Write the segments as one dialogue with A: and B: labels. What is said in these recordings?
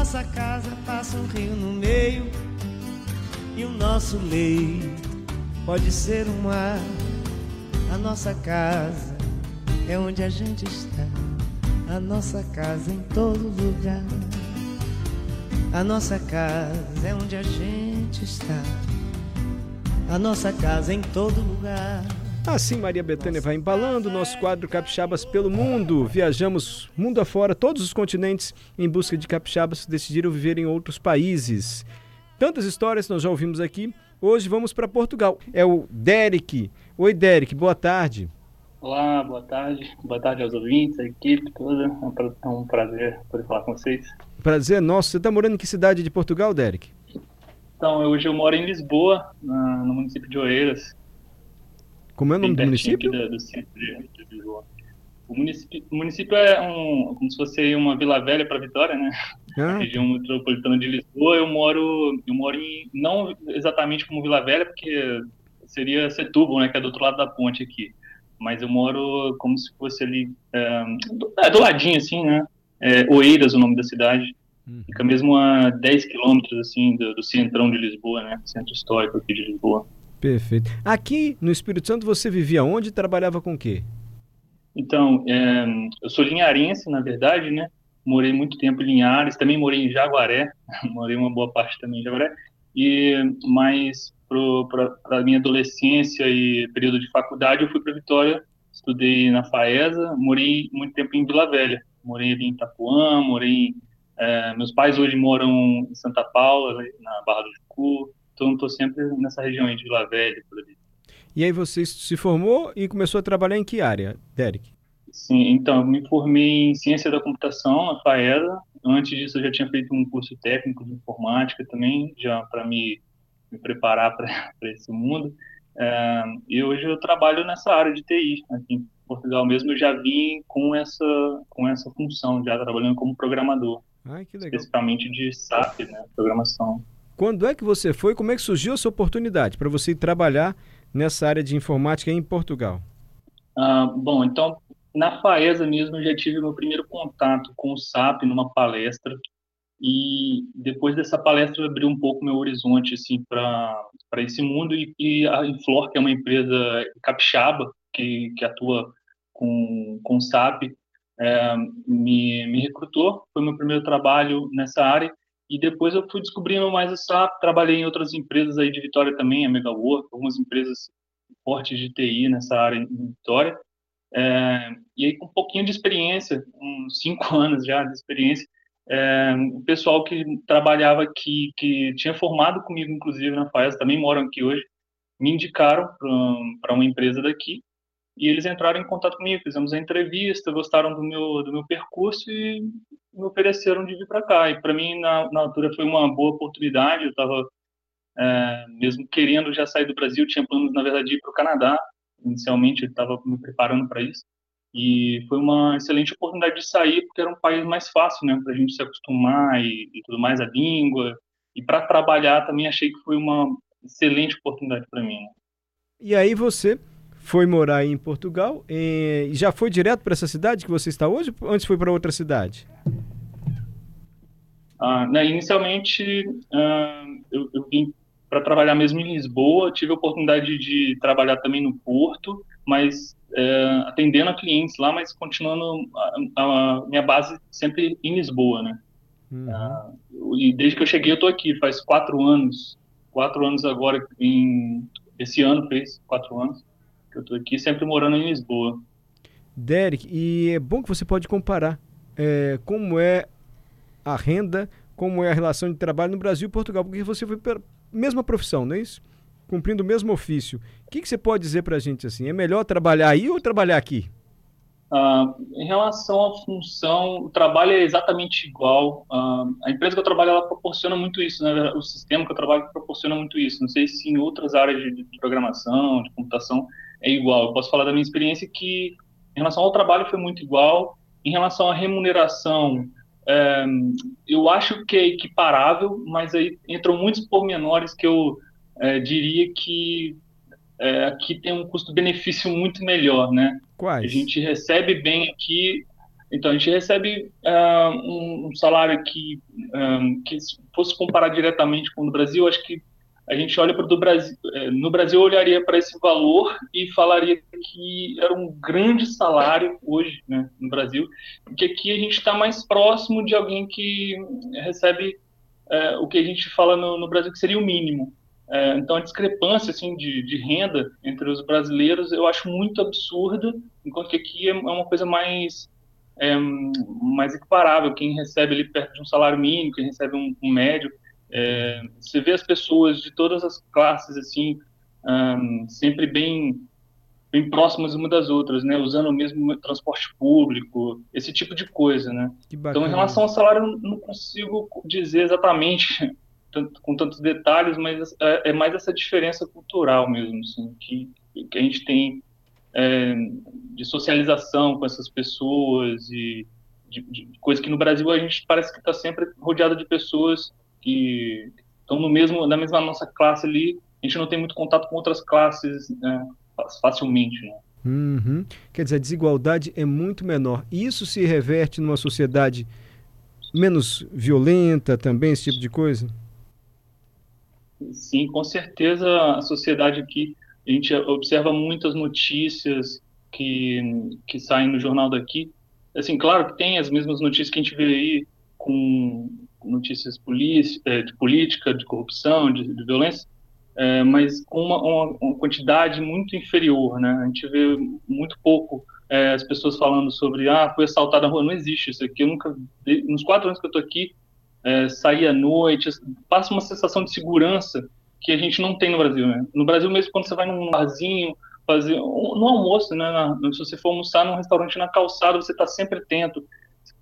A: Nossa casa passa um rio no meio. E o nosso leito pode ser um mar. A nossa casa é onde a gente está. A nossa casa em todo lugar. A nossa casa é onde a gente está. A nossa casa em todo lugar.
B: Assim, Maria Bethânia vai embalando nosso quadro Capixabas pelo Mundo. Viajamos mundo afora, todos os continentes, em busca de capixabas que decidiram viver em outros países. Tantas histórias nós já ouvimos aqui. Hoje vamos para Portugal. É o Derek. Oi, Derek, boa tarde.
C: Olá, boa tarde. Boa tarde aos ouvintes, à equipe toda. É um prazer poder falar com vocês.
B: Prazer nosso. Você está morando em que cidade de Portugal, Derek?
C: Então, hoje eu moro em Lisboa, no município de Oeiras.
B: Como é o nome do município?
C: Do. O município, o município é um, como se fosse uma Vila Velha para Vitória, né? Ah. região metropolitana de Lisboa. Eu moro, eu moro em, não exatamente como Vila Velha, porque seria Setúbal, né? Que é do outro lado da ponte aqui. Mas eu moro como se fosse ali, é, do, é, do ladinho, assim, né? É, Oeiras, o nome da cidade. Uhum. Fica mesmo a 10 quilômetros, assim, do, do centrão de Lisboa, né? Centro histórico aqui de Lisboa.
B: Perfeito. Aqui no Espírito Santo você vivia onde e trabalhava com o quê?
C: Então, é, eu sou linharense, na verdade, né? Morei muito tempo em Linhares, também morei em Jaguaré, morei uma boa parte também em Jaguaré, e, mas para a minha adolescência e período de faculdade eu fui para Vitória, estudei na FAESA, morei muito tempo em Vila Velha, morei ali em Itapuã, morei, é, meus pais hoje moram em Santa Paula, na Barra do Jucu, então estou sempre nessa região aí de Vila Velha, por ali.
B: E aí você se formou e começou a trabalhar em que área, Derek?
C: Sim, então, eu me formei em Ciência da Computação, na FAESA. Antes disso, eu já tinha feito um curso técnico de informática também, já para me, me preparar para esse mundo. É, e hoje eu trabalho nessa área de TI, aqui em Portugal mesmo. Eu já vim com essa, com essa função, já trabalhando como programador.
B: Ai, que legal.
C: Especificamente de SAP, né, programação.
B: Quando é que você foi? Como é que surgiu essa oportunidade para você trabalhar nessa área de informática em Portugal?
C: Ah, bom, então, na FAESA mesmo, eu já tive meu primeiro contato com o SAP numa palestra, e depois dessa palestra abriu um pouco meu horizonte assim para esse mundo e, e, a Inflor, que é uma empresa capixaba que, que atua com, com SAP, é, me, me recrutou, foi meu primeiro trabalho nessa área e depois eu fui descobrindo mais o SAP, trabalhei em outras empresas aí de Vitória também, a Megawork, algumas empresas fortes de TI nessa área em Vitória. É, e aí com um pouquinho de experiência, uns cinco anos já de experiência, é, o pessoal que trabalhava aqui, que tinha formado comigo, inclusive, na FAES, também moram aqui hoje, me indicaram para uma empresa daqui, e eles entraram em contato comigo, fizemos a entrevista, gostaram do meu, do meu percurso e me ofereceram de vir para cá. E para mim, na, na, altura, foi uma boa oportunidade. Eu estava, é, mesmo querendo já sair do Brasil, tinha planos, na verdade, de ir para o Canadá. Inicialmente, estava me preparando para isso. E foi uma excelente oportunidade de sair, porque era um país mais fácil, né, para a gente se acostumar e, e tudo mais, a língua. E para trabalhar também achei que foi uma excelente oportunidade para mim. Né?
B: E aí você foi morar em Portugal e já foi direto para essa cidade que você está hoje ou antes foi para outra cidade?
C: Ah, né, inicialmente, ah, eu, eu, vim para trabalhar mesmo em Lisboa, tive a oportunidade de trabalhar também no Porto, mas é, atendendo a clientes lá, mas continuando a, a, minha base sempre em Lisboa, né? Uhum. Ah, e desde que eu cheguei, eu estou aqui, faz quatro anos, quatro anos agora, em, esse ano fez quatro anos que eu estou aqui, sempre morando em Lisboa.
B: Derek, e é bom que você pode comparar é, como é a renda, como é a relação de trabalho no Brasil e Portugal, porque você foi pela mesma profissão, não é isso? Cumprindo o mesmo ofício. O que, que você pode dizer para a gente assim? É melhor trabalhar aí ou trabalhar aqui?
C: Uh, em relação à função, o trabalho é exatamente igual. Uh, a empresa que eu trabalho, ela proporciona muito isso, né? O sistema que eu trabalho proporciona muito isso. Não sei se em outras áreas de, de programação, de computação, é igual. Eu posso falar da minha experiência que, em relação ao trabalho, foi muito igual. Em relação à remuneração, é, eu acho que é equiparável, mas aí entram muitos pormenores que eu é, diria que é, aqui tem um custo-benefício muito melhor, né?
B: Quais?
C: A gente recebe bem aqui, então a gente recebe uh, um, um, salário que, um, que se fosse comparar diretamente com o do Brasil, acho que a gente olha para o Brasil, é, no Brasil eu olharia para esse valor e falaria que era um grande salário hoje, né, no Brasil, porque aqui a gente está mais próximo de alguém que recebe é, o que a gente fala no, no Brasil que seria o mínimo. É, então, a discrepância assim, de, de, renda entre os brasileiros eu acho muito absurda, enquanto que aqui é, é uma coisa mais, é, mais equiparável. Quem recebe ali perto de um salário mínimo, quem recebe um, um médio, é, você vê as pessoas de todas as classes assim, um, sempre bem, bem próximas uma das outras, né? usando o mesmo transporte público, esse tipo de coisa. Né? Então, em relação ao salário, eu não consigo dizer exatamente tanto, com tantos detalhes, mas é, é, mais essa diferença cultural mesmo, assim, que, que a gente tem é, de socialização com essas pessoas e de, de, coisa que no Brasil a gente parece que está sempre rodeado de pessoas que estão no mesmo na mesma nossa classe ali. A gente não tem muito contato com outras classes né, facilmente. Né?
B: Uhum. Quer dizer, a desigualdade é muito menor. Isso se reverte numa sociedade menos violenta também, esse tipo de coisa?
C: Sim, com certeza a sociedade aqui, a gente observa muitas notícias que, que saem no jornal daqui. Assim, claro que tem as mesmas notícias que a gente vê aí com notícias é, de política, de corrupção, de, de violência, é, mas com uma, uma, uma, quantidade muito inferior, né? A gente vê muito pouco é, as pessoas falando sobre, ah, foi assaltada a rua, não existe isso aqui. Eu nunca, nos quatro anos que eu estou aqui, é, sair à noite, passa uma sensação de segurança que a gente não tem no Brasil, né? No Brasil mesmo, quando você vai num barzinho, fazer no almoço, né? Na, se você for almoçar num restaurante na calçada, você está sempre atento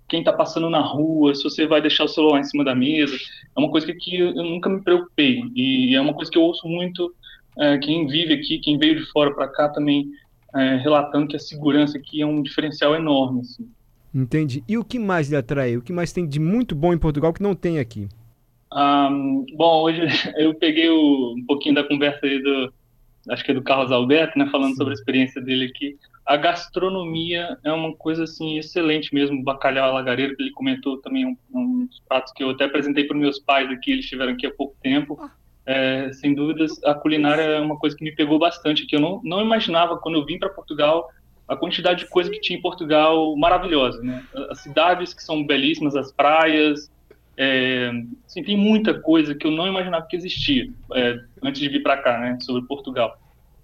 C: quem está passando na rua, se você vai deixar o celular em cima da mesa, é uma coisa que, que eu nunca me preocupei e é uma coisa que eu ouço muito é, quem vive aqui, quem veio de fora para cá também é, relatando que a segurança aqui é um diferencial enorme. Assim.
B: Entendi. E o que mais lhe atrai? O que mais tem de muito bom em Portugal que não tem aqui?
C: Um, bom, hoje eu peguei o, um pouquinho da conversa aí do, acho que é do Carlos Alberto, né, falando Sim. sobre a experiência dele aqui. A gastronomia é uma coisa assim excelente mesmo, o bacalhau alagareiro que ele comentou também um, um dos pratos que eu até apresentei para meus pais aqui, eles estiveram aqui há pouco tempo. Ah. É, sem dúvidas, a culinária é uma coisa que me pegou bastante, que eu não, não imaginava quando eu vim para Portugal a quantidade de coisa que tinha em Portugal maravilhosa, né? As cidades que são belíssimas, as praias, é, assim, tem muita coisa que eu não imaginava que existia é, antes de vir para cá, né? Sobre Portugal.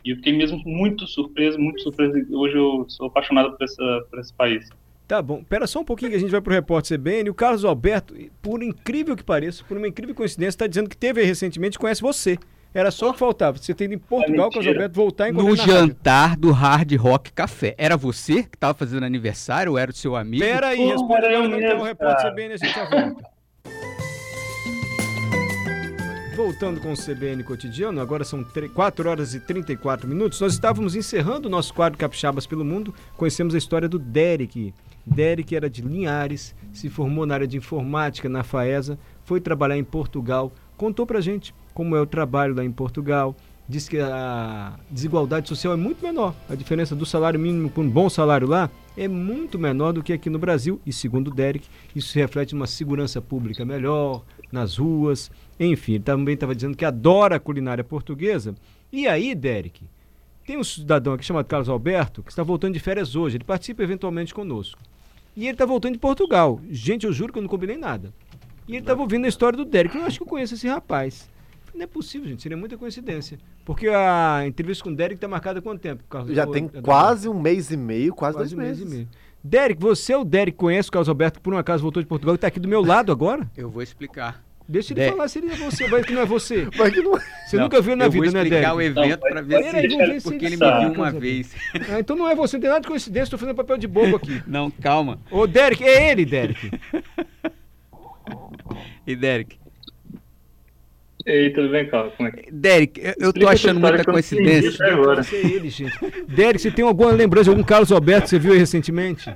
C: E eu fiquei mesmo muito surpreso, muito surpreso. Hoje eu sou apaixonado por, essa, por esse país.
B: Tá bom. Pera só um pouquinho que a gente vai pro repórter CBN. O Carlos Alberto, por incrível que pareça, por uma incrível coincidência, está dizendo que teve recentemente conhece você. Era só o que faltava. Você tem em Portugal, é Alberto voltar
D: em No jantar do Hard Rock Café. Era você que estava fazendo aniversário ou era o seu amigo?
B: Pera aí, responde não, não, então o repórter CBN a gente já volta. Voltando com o CBN Cotidiano, agora são 4 horas e 34 minutos. Nós estávamos encerrando o nosso quadro Capixabas pelo Mundo. Conhecemos a história do Derek. Derek era de Linhares, se formou na área de informática na FAESA, foi trabalhar em Portugal, contou pra gente como é o trabalho lá em Portugal. Diz que a desigualdade social é muito menor. A diferença do salário mínimo com um bom salário lá é muito menor do que aqui no Brasil. E segundo o Derek, isso reflete uma segurança pública melhor nas ruas. Enfim, ele também estava dizendo que adora a culinária portuguesa. E aí, Derek, tem um cidadão aqui chamado Carlos Alberto que está voltando de férias hoje. Ele participa eventualmente conosco. E ele está voltando de Portugal. Gente, eu juro que eu não combinei nada. E ele estava ouvindo a história do Derek. Eu acho que eu conheço esse rapaz. Não é possível, gente. Seria muita coincidência. Porque a entrevista com o Derek está marcada há quanto tempo?
E: Carlos? Já tem quase um mês e meio, quase, quase dois um meses. mês e meio.
B: Derek, você é o Derek conhece o Carlos Alberto que por um acaso voltou de Portugal e está aqui do meu lado agora?
D: Eu vou explicar.
B: Deixa ele
D: De-
B: falar se ele é você, vai que não é você.
E: Mas que não...
B: Você
D: Não,
B: nunca viu na
D: eu
B: vida,
D: vou
B: né,
D: explicar o
B: Derek?
D: evento
C: Não,
D: pra
C: mas-
D: ver se
B: ver
D: Porque
B: ele
D: me viu uma vez.
B: Ah, então não é você, não tem nada de coincidência, tô fazendo papel de bobo aqui.
D: Não, calma.
B: Ô, Derek, é ele, Derek.
D: E Derek?
C: E aí, tudo bem, Carlos? Como é que
D: Derek, eu, eu tô achando muita
C: eu não
D: coincidência.
C: agora.
B: Ser ele, gente. Derek, você tem alguma lembrança de algum Carlos Alberto que você viu aí recentemente?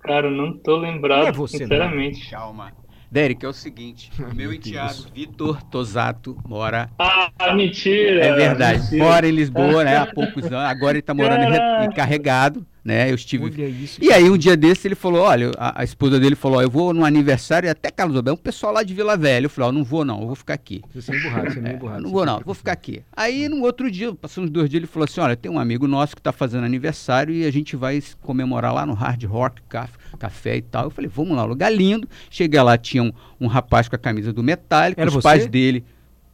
C: Cara, eu não tô lembrado,
B: Não é você, não.
C: sinceramente.
D: Calma. Derek, é o seguinte, meu
B: meu
D: enteado. Vitor Tosato mora.
C: Ah, mentira!
D: É verdade.
C: mentira.
D: Mora em Lisboa, né? Há poucos anos. Agora ele tá morando em encarregado, né? Eu estive.
B: Olha isso.
D: E aí, um dia desse, ele falou: olha, a, a esposa dele falou: ó, eu vou no aniversário, até Carlos Alberto, um pessoal lá de Vila Velha. Eu falei: ó, não vou não, eu vou ficar aqui.
B: Você é emburrado, você é meio
D: É,
B: emburrado.
D: não
B: você
D: vou não, vou ficar aqui. Aí no outro dia, passando uns dois dias, ele falou assim: olha, tem um amigo nosso que está fazendo aniversário e a gente vai comemorar lá no Hard Rock Caf- Café e tal. Eu falei, vamos lá, lugar lindo. Cheguei lá, tinha um, um rapaz com a camisa do Metallica,
B: Era
D: os
B: você?
D: pais dele.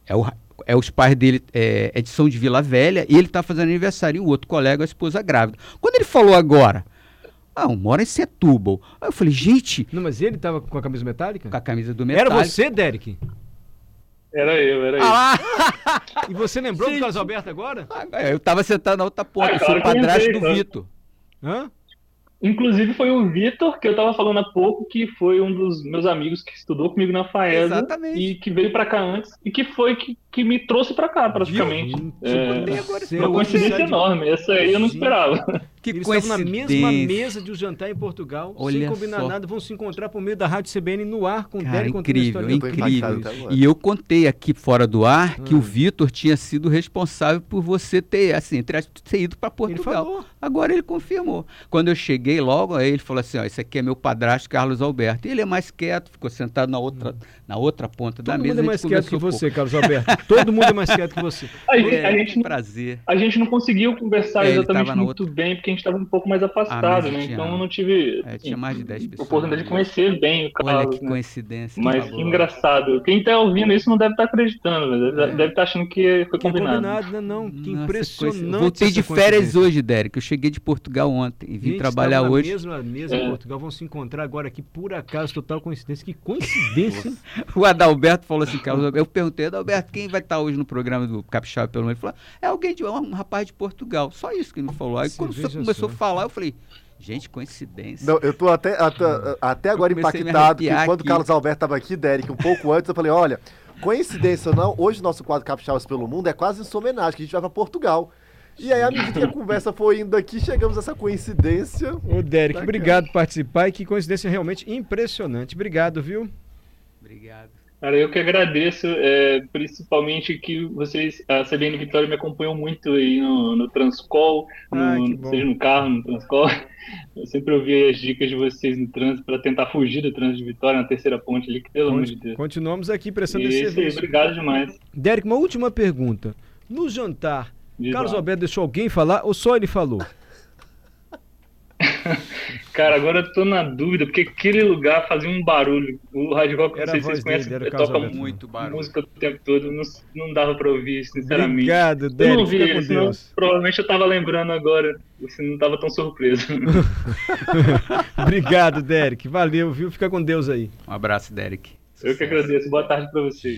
D: É, o, é os pais dele, é, é de São de Vila Velha, e ele tá fazendo aniversário, e o outro colega, a esposa grávida. Quando ele falou agora, ah, eu moro em Setúbal. Aí eu falei, gente,
B: Não, mas ele tava com a camisa metálica?
D: com a camisa do
B: Era
D: Metallica.
B: você, Derek?
C: Era eu, era eu.
D: Ah,
B: E você lembrou do
D: Gente.
B: Carlos Alberto agora?
D: lá! eu tava sentado na outra ponta,
C: Ah,
D: eu sou o padrasto do. Vitor.
B: Hã?
C: Inclusive foi o Vitor, que eu tava falando há pouco, que foi um dos meus amigos que estudou comigo na FAESA
D: Exatamente.
C: e que veio pra cá antes e que foi que, que me trouxe pra cá, praticamente.
B: Gente,
C: É,
B: você
C: uma coincidência enorme, essa aí eu não esperava.
D: Que
B: Eles estavam na mesma mesa de um jantar em Portugal, sem
D: Olha
B: combinar
D: só.
B: nada, vão se encontrar por meio da Rádio CBN no ar com o
D: Cara,
B: Derek
D: incrível, incrível. E eu contei aqui fora do ar que
B: Hum.
D: o Vitor tinha sido responsável por você ter, assim, entre ter ido para
B: Ele
D: Portugal.
B: falou.
D: Agora ele confirmou. Quando eu cheguei logo, aí ele falou assim: ó, esse aqui é meu padrasto Carlos Alberto. E ele é mais quieto, ficou sentado na outra, na outra ponta da
B: Todo
D: mesa.
B: mundo é mais quieto que você, Carlos Alberto. Todo mundo é mais quieto que você.
C: A, gente-
D: É,
C: a gente,
D: que
C: não-
D: prazer.
C: a gente não conseguiu conversar
D: É,
C: exatamente muito
D: outra-
C: bem, porque a gente estava um pouco mais afastado,
D: mesa
C: né?
D: tinha-
C: Então eu não tive
D: É,
C: assim,
D: tinha mais de 10 pessoas.
C: oportunidade de conhecer bem o
D: Olha
C: Carlos,
D: que
C: né?
D: coincidência.
C: Mas
D: que
C: engraçado. Quem tá ouvindo isso não deve estar acreditando, velho. Deve- deve estar achando que foi combinado.
B: combinado, né? Não, que
D: Nossa,
B: impressionante.
D: coinci- Voltei de férias hoje, Derek. Eu cheguei de Portugal ontem e vim
B: Gente,
D: trabalhar hoje.
B: mesma mesa
C: É.
B: em Portugal, vão se encontrar agora aqui, por acaso, total coincidência. Que coincidência.
D: O Adalberto falou assim, Carlos, eu perguntei, Adalberto, quem vai estar hoje no programa do Capixaba pelo menos? Falou, é alguém de um rapaz de Portugal. Só isso que ele me falou. Aí
B: Você
D: quando você começou
B: só.
D: a falar, eu falei, gente, coincidência.
E: Não, eu tô até, até, até agora impactado que
D: arrepiar
E: quando o. Carlos Alberto estava aqui, Derek, um pouco antes, eu falei, olha, coincidência ou não, hoje nosso quadro Capixabas pelo Mundo é quase em sua homenagem, que a gente vai para Portugal. E aí, à medida que a conversa foi indo aqui, chegamos a essa coincidência.
B: Ô, Derek,
E: Bacana.
B: obrigado por participar e que coincidência realmente impressionante. Obrigado, viu?
D: Obrigado.
C: Cara, eu que agradeço, é, principalmente que vocês, a CBN Vitória me acompanhou muito aí no, no Transcol, no-
B: bom.
C: seja no carro, no Transcol. Eu sempre ouvi as dicas de vocês no trânsito para tentar fugir do trânsito de Vitória, na terceira ponte ali, que pelo amor de Deus.
B: Continuamos aqui prestando esse serviço.
C: obrigado demais.
B: Derek, uma última pergunta. No jantar,
C: Diz
B: Carlos
C: lá.
B: Alberto deixou alguém falar ou só ele falou?
C: Cara, agora eu tô na dúvida, porque aquele lugar fazia um barulho. O Hard Rock, não
B: Era
C: sei se vocês
B: dele,
C: conhecem,
B: era o
C: ele
B: Carlos
C: toca
B: Alberto.
D: Muito barulho.
C: música o tempo todo, não, não dava pra ouvir, sinceramente.
B: Obrigado,
C: Eu não ele,
B: com
C: senão
B: Deus.
C: provavelmente eu tava lembrando agora, você não tava tão surpreso.
B: Obrigado, Derek. Valeu, viu? Fica com Deus aí.
D: Um abraço, Derek.
C: Eu que agradeço, boa tarde pra vocês.